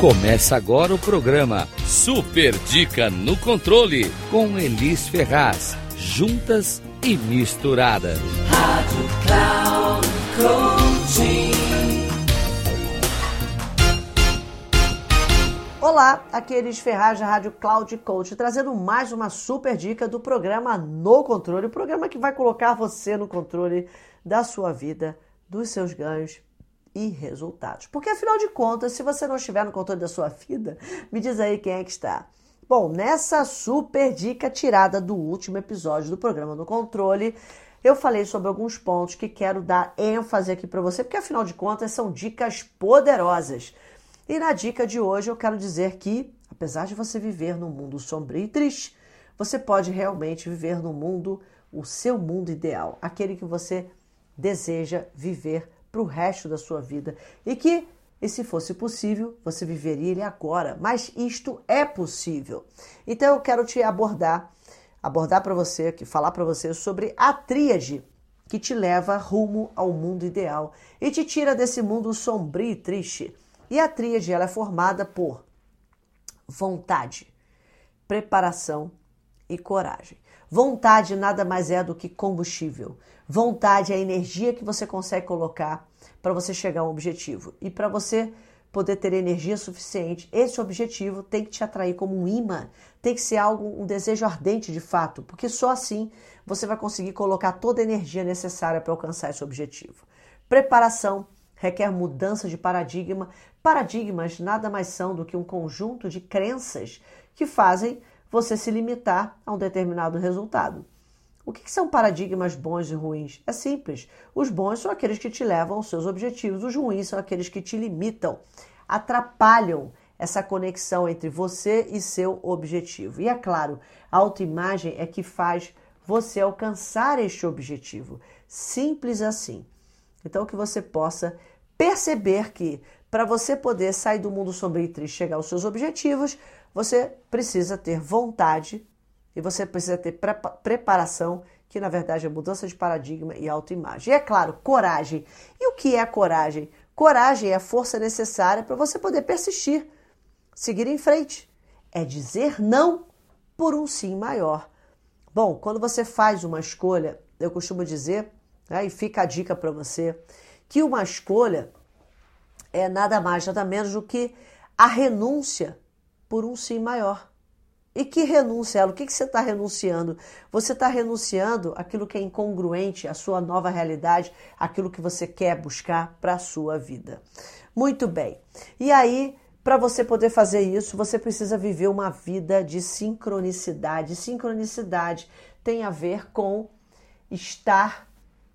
Começa agora o programa Super Dica no Controle com Elis Ferraz. Juntas e misturadas. Rádio Cloud Coaching. Olá, aqui é Elis Ferraz da Rádio Cloud Coach, trazendo mais uma super dica do programa No Controle, o programa que vai colocar você no controle da sua vida, dos seus ganhos e resultados. Porque afinal de contas, se você não estiver no controle da sua vida, me diz aí quem é que está. Bom, nessa super dica tirada do último episódio do programa No Controle, eu falei sobre alguns pontos que quero dar ênfase aqui para você, porque afinal de contas são dicas poderosas. E na dica de hoje eu quero dizer que, apesar de você viver num mundo sombrio e triste, você pode realmente viver no mundo, o seu mundo ideal, aquele que você deseja viver para o resto da sua vida e que, e se fosse possível, você viveria ele agora. Mas isto é possível. Então eu quero te abordar, abordar para você, falar para você sobre a tríade que te leva rumo ao mundo ideal e te tira desse mundo sombrio e triste. E a tríade ela é formada por vontade, preparação e coragem. Vontade nada mais é do que combustível. Vontade a energia que você consegue colocar para você chegar a um objetivo. E para você poder ter energia suficiente, esse objetivo tem que te atrair como um imã, tem que ser algo, um desejo ardente de fato, porque só assim você vai conseguir colocar toda a energia necessária para alcançar esse objetivo. Preparação requer mudança de paradigma. Paradigmas nada mais são do que um conjunto de crenças que fazem você se limitar a um determinado resultado. O que, são paradigmas bons e ruins? É simples. Os bons são aqueles que te levam aos seus objetivos, os ruins são aqueles que te limitam, atrapalham essa conexão entre você e seu objetivo. E é claro, a autoimagem é que faz você alcançar este objetivo. Simples assim. Então, que você possa perceber que para você poder sair do mundo sombrio e triste e chegar aos seus objetivos, você precisa ter vontade e você precisa ter preparação, que na verdade é mudança de paradigma e autoimagem. E é claro, coragem. E o que é coragem? Coragem é a força necessária para você poder persistir, seguir em frente. É dizer não por um sim maior. Bom, quando você faz uma escolha, eu costumo dizer, né, e fica a dica para você, que uma escolha é nada mais, nada menos do que a renúncia por um sim maior. E que renúncia ela? O que, que você está renunciando? Você está renunciando aquilo que é incongruente à sua nova realidade, aquilo que você quer buscar para a sua vida. Muito bem. E aí, para você poder fazer isso, você precisa viver uma vida de sincronicidade. Sincronicidade tem a ver com estar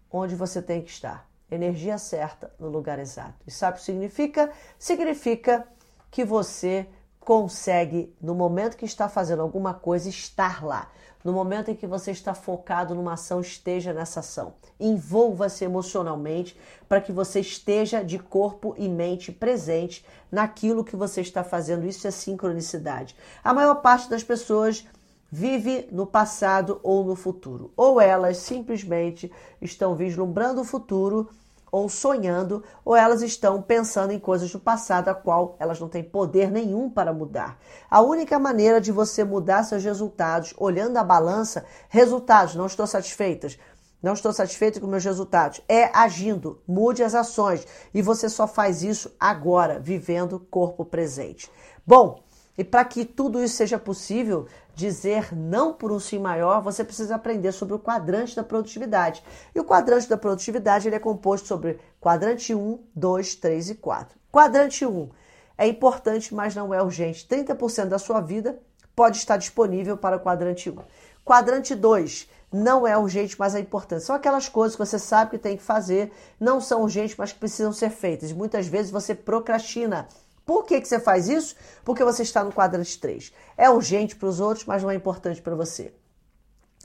onde você tem que estar. Energia certa no lugar exato. E sabe o que significa? Significa que você consegue, no momento que está fazendo alguma coisa, estar lá. No momento em que você está focado numa ação, esteja nessa ação. Envolva-se emocionalmente para que você esteja de corpo e mente presente naquilo que você está fazendo. Isso é sincronicidade. A maior parte das pessoas vive no passado ou no futuro, ou elas simplesmente estão vislumbrando o futuro ou sonhando, ou elas estão pensando em coisas do passado a qual elas não têm poder nenhum para mudar. A única maneira de você mudar seus resultados, olhando a balança, resultados, não estou satisfeitas, não estou satisfeito com meus resultados, é agindo, mude as ações e você só faz isso agora, vivendo corpo presente. Bom, e para que tudo isso seja possível, dizer não por um sim maior, você precisa aprender sobre o quadrante da produtividade. E o quadrante da produtividade ele é composto sobre quadrante 1, 2, 3 e 4. Quadrante 1 é importante, mas não é urgente. 30% da sua vida pode estar disponível para o quadrante 1. Quadrante 2 não é urgente, mas é importante. São aquelas coisas que você sabe que tem que fazer, não são urgentes, mas que precisam ser feitas. Muitas vezes você procrastina por que, que você faz isso? Porque você está no quadrante 3. É urgente para os outros, mas não é importante para você.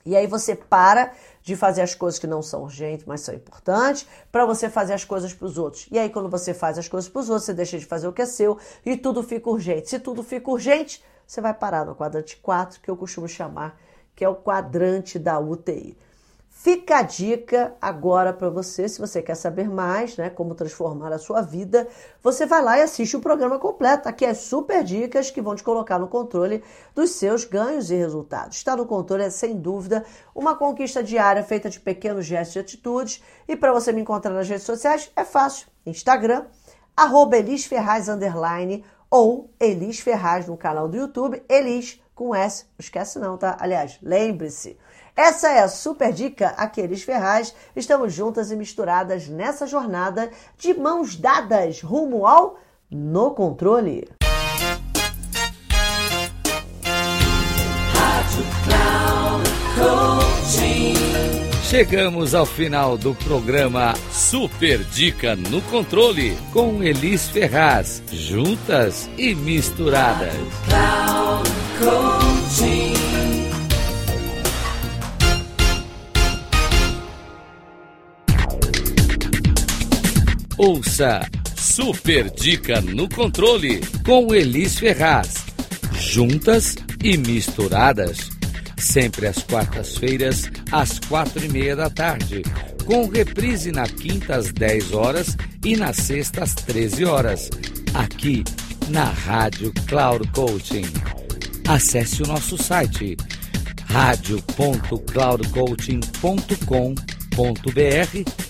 E aí você para de fazer as coisas que não são urgentes, mas são importantes, para você fazer as coisas para os outros. E aí quando você faz as coisas para os outros, você deixa de fazer o que é seu e tudo fica urgente. Se tudo fica urgente, você vai parar no quadrante 4, que eu costumo chamar, que é o quadrante da UTI. Fica a dica agora para você, se você quer saber mais, né, como transformar a sua vida, você vai lá e assiste o programa completo. Aqui é super dicas que vão te colocar no controle dos seus ganhos e resultados. Estar no controle é sem dúvida uma conquista diária feita de pequenos gestos e atitudes. E para você me encontrar nas redes sociais é fácil. Instagram, arroba Elis Ferraz, underline, ou Elis Ferraz no canal do YouTube, Elis com S. Não esquece não, tá? Aliás, lembre-se. Essa é a super dica Aqueles Ferraz. Estamos juntas e misturadas nessa jornada de mãos dadas rumo ao No Controle. Chegamos ao final do programa Super Dica no Controle com Elis Ferraz, juntas e misturadas. Ouça Super Dica no Controle com Elis Ferraz. Juntas e misturadas. Sempre às quartas-feiras, às quatro e meia da tarde. Com reprise na quinta às 10 horas e na sexta às 13 horas. Aqui na Rádio Cloud Coaching. Acesse o nosso site radio.cloudcoaching.com.br